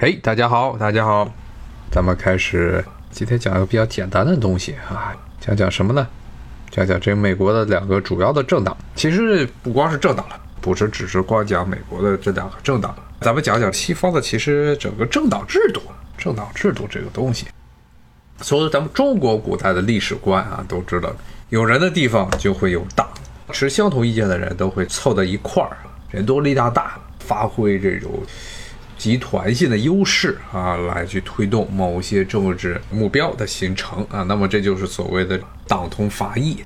嘿，大家好，大家好，咱们开始今天讲一个比较简单的东西啊，讲讲什么呢？讲讲这美国的两个主要的政党。其实不光是政党了，不是只是光讲美国的这两个政党，咱们讲讲西方的，其实整个政党制度，政党制度这个东西。所以咱们中国古代的历史观啊，都知道，有人的地方就会有党，持相同意见的人都会凑到一块儿，人多力量大，发挥这种集团性的优势啊，来去推动某些政治目标的形成啊。那么这就是所谓的党同伐异。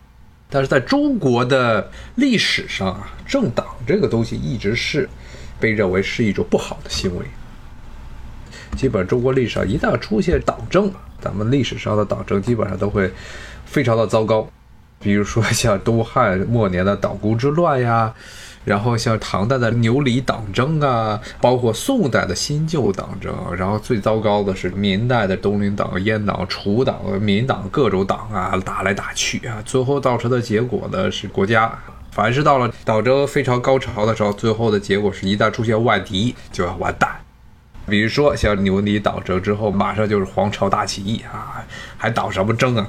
但是在中国的历史上啊，政党这个东西一直是被认为是一种不好的行为。基本中国历史上一旦出现党争，咱们历史上的党争基本上都会非常的糟糕，比如说像东汉末年的党锢之乱呀，然后像唐代的牛李党争啊，包括宋代的新旧党争，然后最糟糕的是明代的东林党、阉党、楚党、民党各种党啊，打来打去啊，最后造成的结果呢是国家，凡是到了党争非常高潮的时候，最后的结果是一旦出现外敌就要完蛋。比如说，像牛李党争之后，马上就是黄巢大起义啊，还党什么争啊？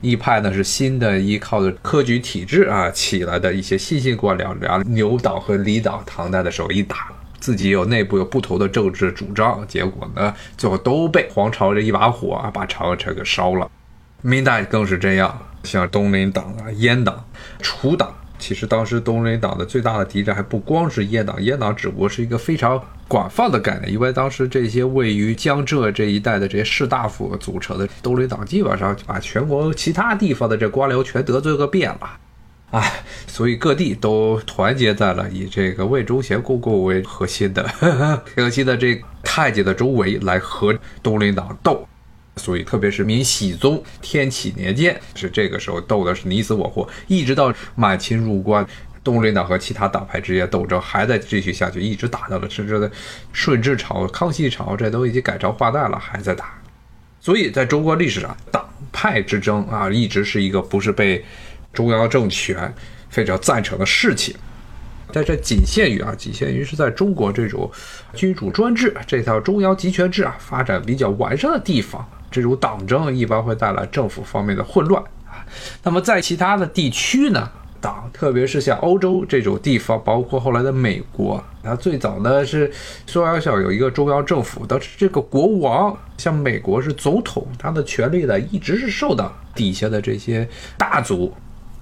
一派呢是新的依靠的科举体制啊起来的一些新兴官僚，然后牛党和李党唐代的时候一打，自己有内部有不同的政治主张，结果呢最后都被黄巢这一把火啊把长安城给烧了。明代更是这样，像东林党啊、阉党、楚党。其实当时东林党的最大的敌人还不光是阉党，阉党只不过是一个非常广泛的概念，因为当时这些位于江浙这一带的这些士大夫组成的东林党，基本上把全国其他地方的这官僚全得罪个遍了，哎，所以各地都团结在了以这个魏忠贤公公为核心的 核心的这太监的周围来和东林党斗。所以，特别是明熹宗天启年间，是这个时候斗的是你死我活，一直到满清入关，东林党和其他党派之间斗争还在继续下去，一直打到了甚至在顺治朝、康熙朝，这都已经改朝换代了，还在打。所以，在中国历史上，党派之争啊，一直是一个不是被中央政权非常赞成的事情。在这仅限于啊，仅限于是在中国这种君主专制这套中央集权制啊发展比较完善的地方。这种党争一般会带来政府方面的混乱啊。那么在其他的地区呢，党特别是像欧洲这种地方，包括后来的美国，它最早呢是说要想有一个中央政府，但是这个国王，像美国是总统，他的权力呢一直是受到底下的这些大族、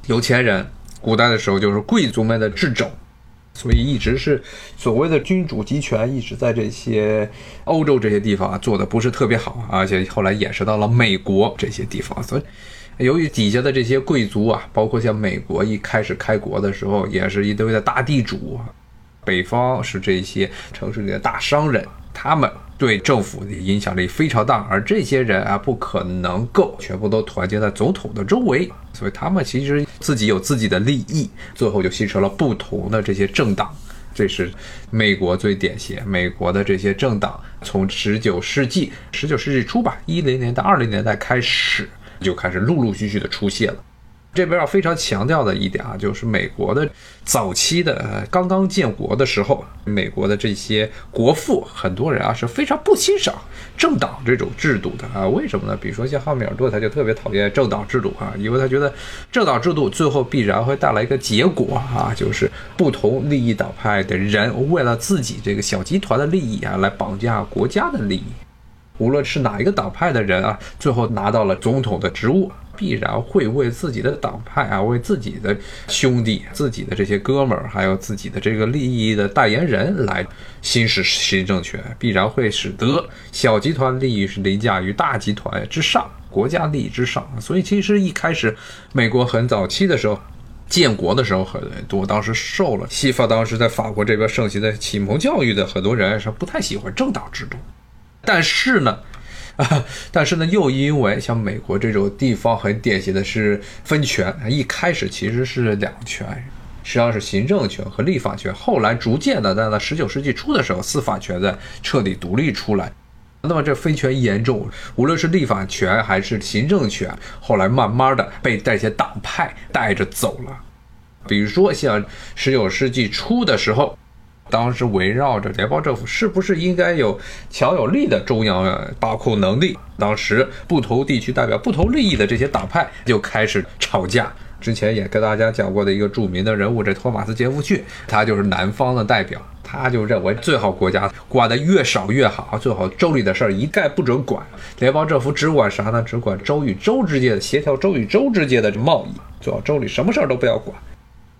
有钱人，古代的时候就是贵族们的掣肘。所以一直是所谓的君主集权，一直在这些欧洲这些地方做的不是特别好，而且后来延伸到了美国这些地方。所以，由于底下的这些贵族啊，包括像美国一开始开国的时候，也是一堆的大地主，北方是这些城市里的大商人，他们。对政府的影响力非常大，而这些人啊，不可能够全部都团结在总统的周围，所以他们其实自己有自己的利益，最后就形成了不同的这些政党。这是美国最典型，美国的这些政党从十九世纪十九世纪初吧，一零年到二零年代开始，就开始陆陆续续的出现了。这边要非常强调的一点啊，就是美国的早期的刚刚建国的时候，美国的这些国父，很多人啊是非常不欣赏政党这种制度的啊。为什么呢？比如说像汉密尔顿，他就特别讨厌政党制度啊，因为他觉得政党制度最后必然会带来一个结果啊，就是不同利益党派的人为了自己这个小集团的利益啊，来绑架国家的利益。无论是哪一个党派的人啊，最后拿到了总统的职务。必然会为自己的党派啊，为自己的兄弟、自己的这些哥们儿，还有自己的这个利益的代言人来行使新政权，必然会使得小集团利益是凌驾于大集团之上，国家利益之上。所以，其实一开始美国很早期的时候，建国的时候，很多当时受了西方当时在法国这边盛行的启蒙教育的很多人是不太喜欢政党制度，但是呢。啊，但是呢，又因为像美国这种地方很典型的是分权，一开始其实是两权，实际上是行政权和立法权，后来逐渐的在了十九世纪初的时候，司法权在彻底独立出来，那么这分权严重，无论是立法权还是行政权，后来慢慢的被这些党派带着走了，比如说像十九世纪初的时候。当时围绕着联邦政府是不是应该有强有力的中央把控能力？当时不同地区代表不同利益的这些党派就开始吵架。之前也跟大家讲过的一个著名的人物，这托马斯·杰弗逊，他就是南方的代表，他就认为最好国家管的越少越好，最好州里的事儿一概不准管，联邦政府只管啥呢？只管州与州之间的协调，州与州之间的贸易，最好州里什么事儿都不要管。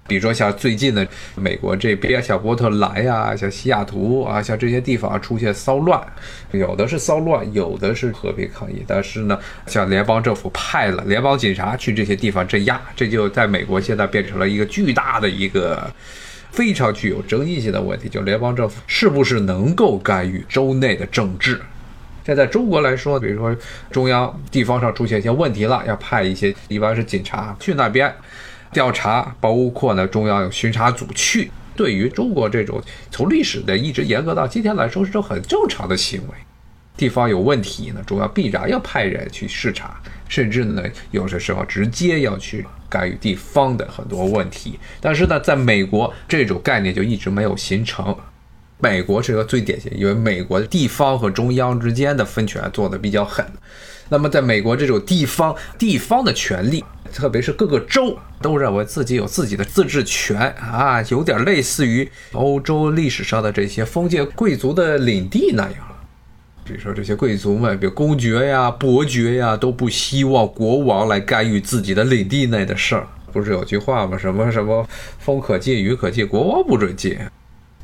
比如说像最近的美国这边，像波特兰呀，像西雅图啊，像这些地方出现骚乱，有的是骚乱，有的是和平抗议。但是呢，像联邦政府派了联邦警察去这些地方镇压，这就在美国现在变成了一个巨大的一个非常具有争议性的问题，就联邦政府是不是能够干预州内的政治？这在中国来说，比如说中央地方上出现一些问题了，要派一些一般是警察去那边。调查包括呢，中央有巡查组去。对于中国这种从历史的一直严格到今天来说是种很正常的行为。地方有问题呢，中央必然要派人去视察，甚至呢，有些时候直接要去干预地方的很多问题。但是呢，在美国这种概念就一直没有形成。美国是个最典型，因为美国的地方和中央之间的分权做得比较狠。那么，在美国这种地方地方的权利。特别是各个州都认为自己有自己的自治权啊，有点类似于欧洲历史上的这些封建贵族的领地那样。比如说这些贵族们，比如公爵呀、伯爵呀，都不希望国王来干预自己的领地内的事儿。不是有句话吗？什么什么风可进，雨可进，国王不准进。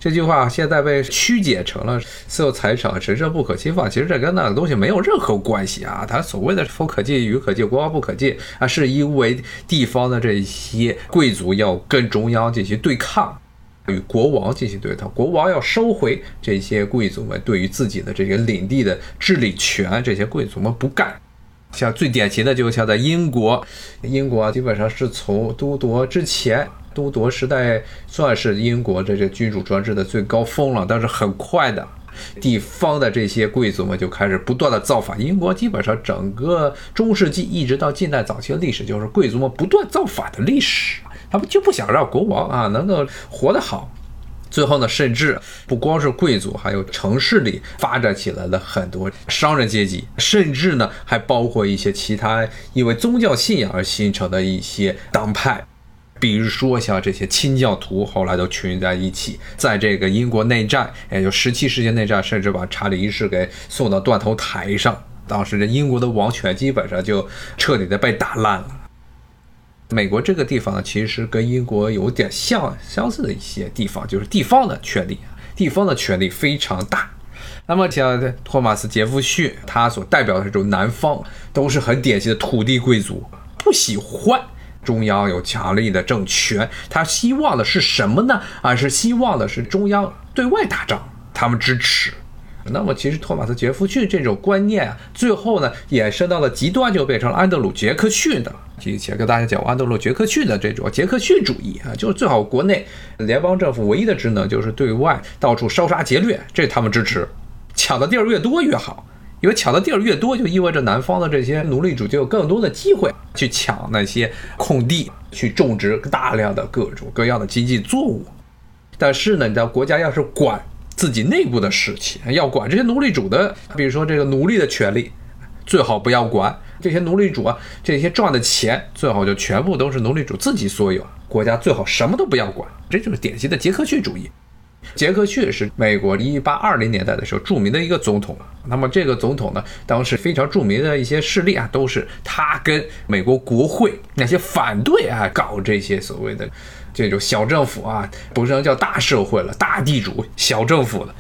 这句话现在被曲解成了私有财产神圣不可侵犯，其实这跟那个东西没有任何关系啊！它所谓的风可进，雨可进，国王不可进啊，是因为地方的这些贵族要跟中央进行对抗，与国王进行对抗，国王要收回这些贵族们对于自己的这个领地的治理权，这些贵族们不干。像最典型的，就像在英国，英国基本上是从都铎之前。都铎时代算是英国这这君主专制的最高峰了，但是很快的，地方的这些贵族们就开始不断的造反。英国基本上整个中世纪一直到近代早期的历史，就是贵族们不断造反的历史。他们就不想让国王啊能够活得好。最后呢，甚至不光是贵族，还有城市里发展起来的很多商人阶级，甚至呢还包括一些其他因为宗教信仰而形成的一些党派。比如说像这些清教徒，后来都群在一起，在这个英国内战，也就十七世纪内战，甚至把查理一世给送到断头台上。当时这英国的王权基本上就彻底的被打烂了。美国这个地方呢，其实跟英国有点像相似的一些地方，就是地方的权力，地方的权力非常大。那么像托马斯·杰弗逊，他所代表的这种南方，都是很典型的土地贵族，不喜欢。中央有强力的政权，他希望的是什么呢？啊是希望的是中央对外打仗，他们支持。那么，其实托马斯·杰弗逊这种观念啊，最后呢衍生到了极端，就变成了安德鲁·杰克逊的。以前跟大家讲安德鲁·杰克逊的这种杰克逊主义啊，就是最好国内联邦政府唯一的职能就是对外到处烧杀劫掠，这他们支持，抢的地儿越多越好。因为抢的地儿越多，就意味着南方的这些奴隶主就有更多的机会去抢那些空地，去种植大量的各种各样的经济作物。但是呢，你的国家要是管自己内部的事情，要管这些奴隶主的，比如说这个奴隶的权利，最好不要管这些奴隶主啊，这些赚的钱最好就全部都是奴隶主自己所有，国家最好什么都不要管。这就是典型的杰克逊主义。杰克逊是美国一八二零年代的时候著名的一个总统。那么这个总统呢，当时非常著名的一些势力啊，都是他跟美国国会那些反对啊搞这些所谓的这种小政府啊，不能叫大社会了，大地主小政府的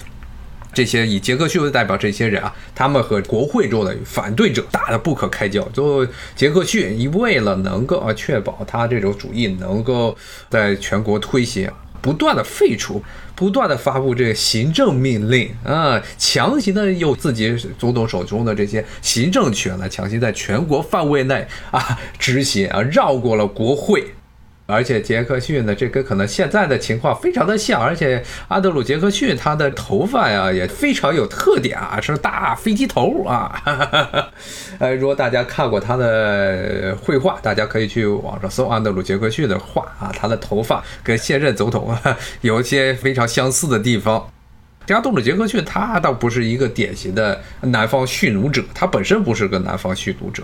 这些以杰克逊为代表这些人啊，他们和国会中的反对者打得不可开交。最后杰克逊一为了能够啊确保他这种主义能够在全国推行。不断的废除，不断的发布这个行政命令啊，强行的用自己总统手中的这些行政权来强行在全国范围内啊执行啊，绕过了国会。而且杰克逊呢，这跟可能现在的情况非常的像，而且阿德鲁·杰克逊他的头发呀也非常有特点啊，是大飞机头啊。呃，如果大家看过他的绘画，大家可以去网上搜阿德鲁·杰克逊的画啊，他的头发跟现任总统啊 有一些非常相似的地方。加杜鲁·杰克逊他倒不是一个典型的南方蓄奴者，他本身不是个南方蓄奴者。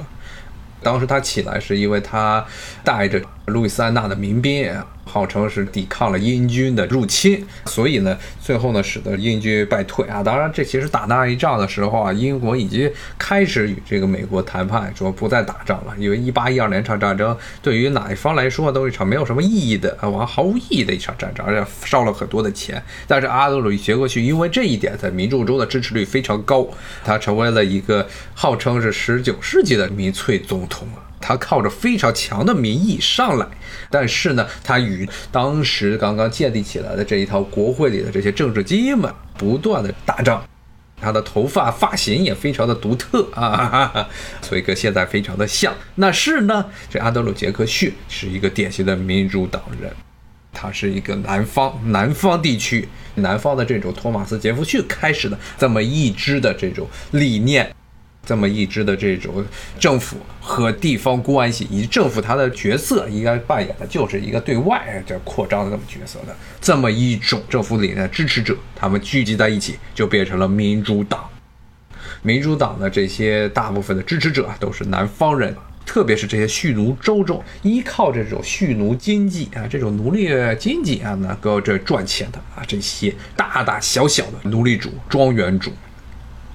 当时他起来是因为他带着路易斯安那的民兵。号称是抵抗了英军的入侵，所以呢，最后呢，使得英军败退啊。当然，这其实打那一仗的时候啊，英国已经开始与这个美国谈判，说不再打仗了。因为一八一二年场战争对于哪一方来说都是一场没有什么意义的啊，完毫无意义的一场战争，而且烧了很多的钱。但是阿德鲁·杰克逊因为这一点，在民众中的支持率非常高，他成为了一个号称是十九世纪的民粹总统啊。他靠着非常强的民意上来，但是呢，他与当时刚刚建立起来的这一套国会里的这些政治精英们不断的打仗。他的头发发型也非常的独特啊，所以跟现在非常的像。那是呢，这阿德鲁·杰克逊是一个典型的民主党人，他是一个南方南方地区南方的这种托马斯·杰弗逊开始的这么一支的这种理念。这么一支的这种政府和地方关系，以及政府它的角色应该扮演的就是一个对外这扩张的这么角色的这么一种政府理念的支持者，他们聚集在一起，就变成了民主党。民主党的这些大部分的支持者都是南方人，特别是这些蓄奴州中依靠这种蓄奴经济啊，这种奴隶经济啊，能够这赚钱的啊，这些大大小小的奴隶主、庄园主。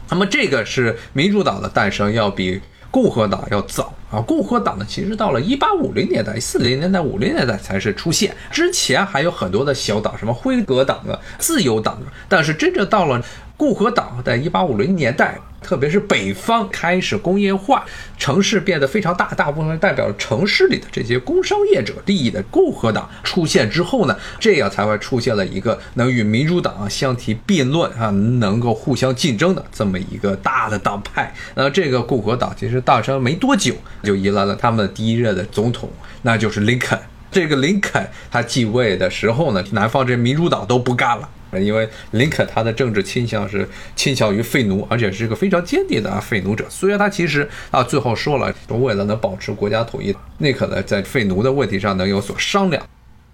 那么这个是民主党的诞生要比共和党要早啊，共和党呢其实到了一八五零年代、四零年代、五零年代才是出现，之前还有很多的小党，什么辉格党啊、自由党啊，但是真正到了。共和党在一八五零年代，特别是北方开始工业化，城市变得非常大，大部分代表城市里的这些工商业者利益的共和党出现之后呢，这样才会出现了一个能与民主党相提并论啊，能够互相竞争的这么一个大的党派。那这个共和党其实诞生没多久，就迎来了他们第一任的总统，那就是林肯。这个林肯他继位的时候呢，南方这民主党都不干了。因为林肯他的政治倾向是倾向于废奴，而且是一个非常坚定的啊废奴者。虽然他其实啊最后说了，为了能保持国家统一，那可能在废奴的问题上能有所商量。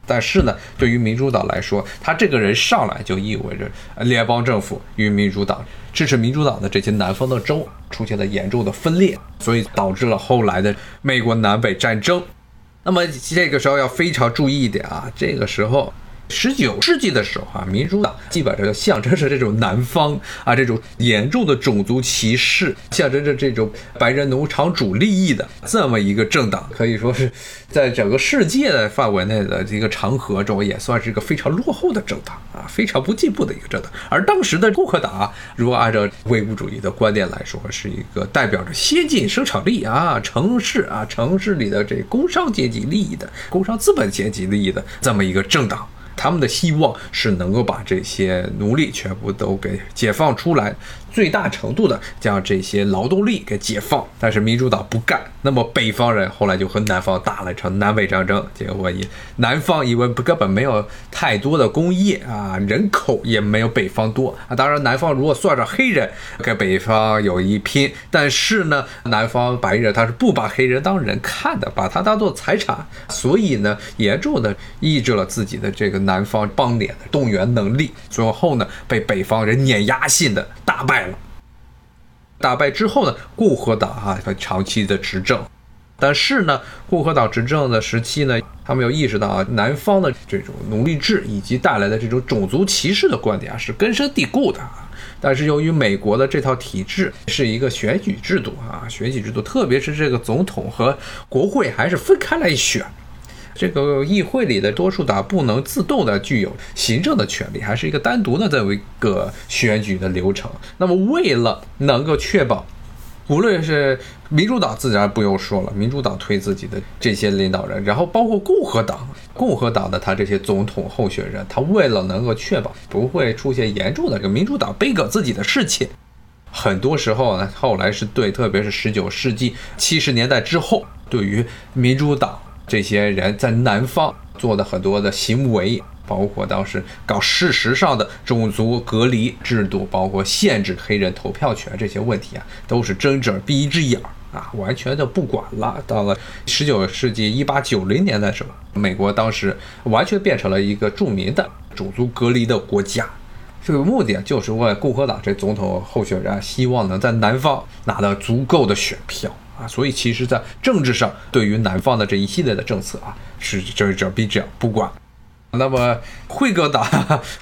但是呢，对于民主党来说，他这个人上来就意味着联邦政府与民主党支持民主党的这些南方的州出现了严重的分裂，所以导致了后来的美国南北战争。那么这个时候要非常注意一点啊，这个时候。十九世纪的时候啊，民主党基本上就象征着这种南方啊这种严重的种族歧视，象征着这种白人农场主利益的这么一个政党，可以说是在整个世界的范围内的这个长河中，也算是一个非常落后的政党啊，非常不进步的一个政党。而当时的共和党啊，如果按照唯物主义的观点来说，是一个代表着先进生产力啊、城市啊、城市里的这工商阶级利益的、工商资本阶级利益的这么一个政党。他们的希望是能够把这些奴隶全部都给解放出来。最大程度的将这些劳动力给解放，但是民主党不干。那么北方人后来就和南方打了一场南北战争，结果以南方因为根本没有太多的工业啊，人口也没有北方多啊。当然南方如果算上黑人，跟北方有一拼，但是呢，南方白人他是不把黑人当人看的，把他当做财产，所以呢，严重的抑制了自己的这个南方邦联的动员能力，最后呢，被北方人碾压性的打败。打败之后呢，共和党啊，他长期的执政，但是呢，共和党执政的时期呢，他们有意识到啊，南方的这种奴隶制以及带来的这种种族歧视的观点啊，是根深蒂固的啊。但是由于美国的这套体制是一个选举制度啊，选举制度，特别是这个总统和国会还是分开来选。这个议会里的多数党不能自动的具有行政的权利，还是一个单独的这么一个选举的流程。那么，为了能够确保，无论是民主党自然不用说了，民主党推自己的这些领导人，然后包括共和党，共和党的他这些总统候选人，他为了能够确保不会出现严重的这个民主党背革自己的事情，很多时候呢，后来是对，特别是十九世纪七十年代之后，对于民主党。这些人在南方做的很多的行为，包括当时搞事实上的种族隔离制度，包括限制黑人投票权这些问题啊，都是睁着闭一只眼儿啊，完全的不管了。到了十九世纪一八九零年的时候，美国当时完全变成了一个著名的种族隔离的国家。这个目的就是为了共和党这总统候选人希望能在南方拿到足够的选票啊，所以其实，在政治上对于南方的这一系列的政策啊，是睁一只闭一只眼不管。那么辉格党、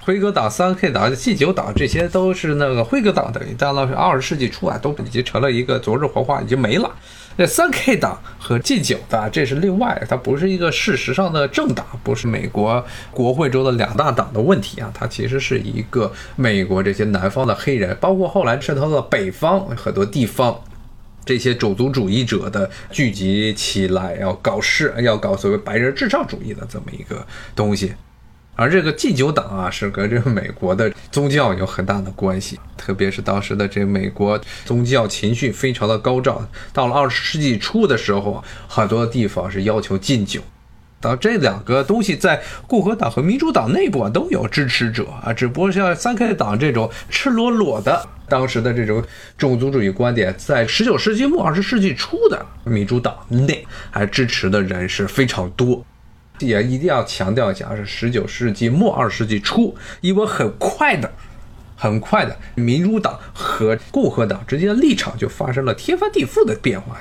辉格党、三 K 党、G 九党，这些都是那个辉格党等于到了二十世纪初啊，都已经成了一个昨日黄花，已经没了。这三 K 党和 G 九的，这是另外，它不是一个事实上的政党，不是美国国会中的两大党的问题啊，它其实是一个美国这些南方的黑人，包括后来渗透到北方很多地方。这些种族主义者的聚集起来，要搞事，要搞所谓白人至上主义的这么一个东西。而这个禁酒党啊，是跟这个美国的宗教有很大的关系，特别是当时的这美国宗教情绪非常的高涨。到了二十世纪初的时候，很多地方是要求禁酒。到这两个东西在共和党和民主党内部啊都有支持者啊，只不过像三 K 党这种赤裸裸的。当时的这种种族主义观点，在十九世纪末二十世纪初的民主党内，还支持的人是非常多。也一定要强调一下，是十九世纪末二十世纪初，因为很快的、很快的，民主党和共和党之间的立场就发生了天翻地覆的变化。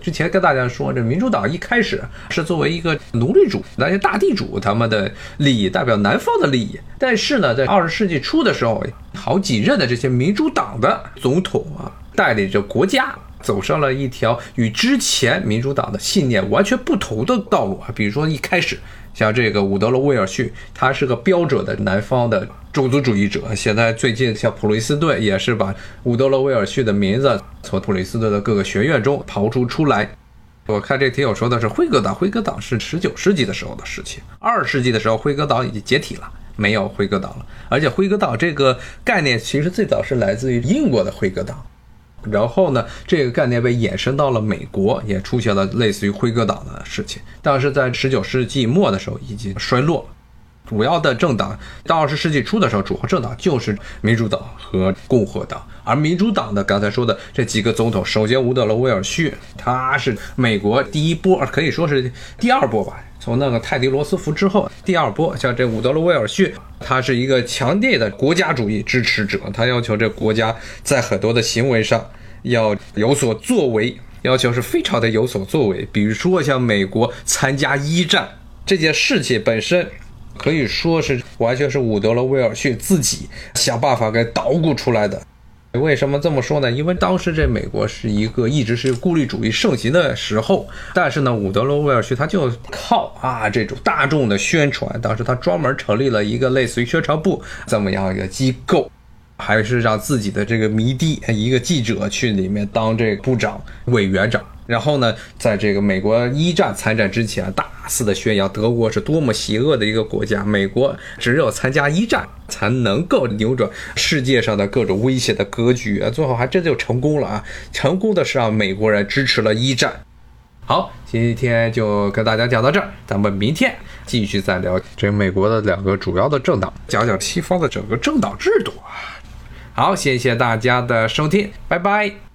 之前跟大家说，这民主党一开始是作为一个奴隶主、那些大地主他们的利益，代表南方的利益。但是呢，在二十世纪初的时候，好几任的这些民主党的总统啊，带领着国家走上了一条与之前民主党的信念完全不同的道路啊。比如说一开始。像这个伍德罗·威尔逊，他是个标准的南方的种族主义者。现在最近像普雷斯顿也是把伍德罗·威尔逊的名字从普雷斯顿的各个学院中刨出出来。我看这听友说的是辉格党，辉格党是十九世纪的时候的事情，二世纪的时候辉格党已经解体了，没有辉格党了。而且辉格党这个概念其实最早是来自于英国的辉格党。然后呢，这个概念被延伸到了美国，也出现了类似于辉格党的事情。但是在十九世纪末的时候已经衰落了，主要的政党到二十世纪初的时候，主要政党就是民主党和共和党。而民主党的刚才说的这几个总统，首先伍德罗·威尔逊，他是美国第一波，可以说是第二波吧。从那个泰迪罗斯福之后，第二波像这伍德罗·威尔逊，他是一个强烈的国家主义支持者，他要求这国家在很多的行为上要有所作为，要求是非常的有所作为。比如说像美国参加一战这件事情本身，可以说是完全是伍德罗·威尔逊自己想办法给捣鼓出来的。为什么这么说呢？因为当时这美国是一个一直是孤立主义盛行的时候，但是呢，伍德罗·威尔逊他就靠啊这种大众的宣传，当时他专门成立了一个类似于宣传部这么样一个机构，还是让自己的这个迷弟一个记者去里面当这个部长、委员长。然后呢，在这个美国一战参战之前，大肆的宣扬德国是多么邪恶的一个国家，美国只有参加一战才能够扭转世界上的各种威胁的格局啊！最后还真就成功了啊！成功的是让美国人支持了一战。好，今天就跟大家讲到这儿，咱们明天继续再聊这美国的两个主要的政党，讲讲西方的整个政党制度啊。好，谢谢大家的收听，拜拜。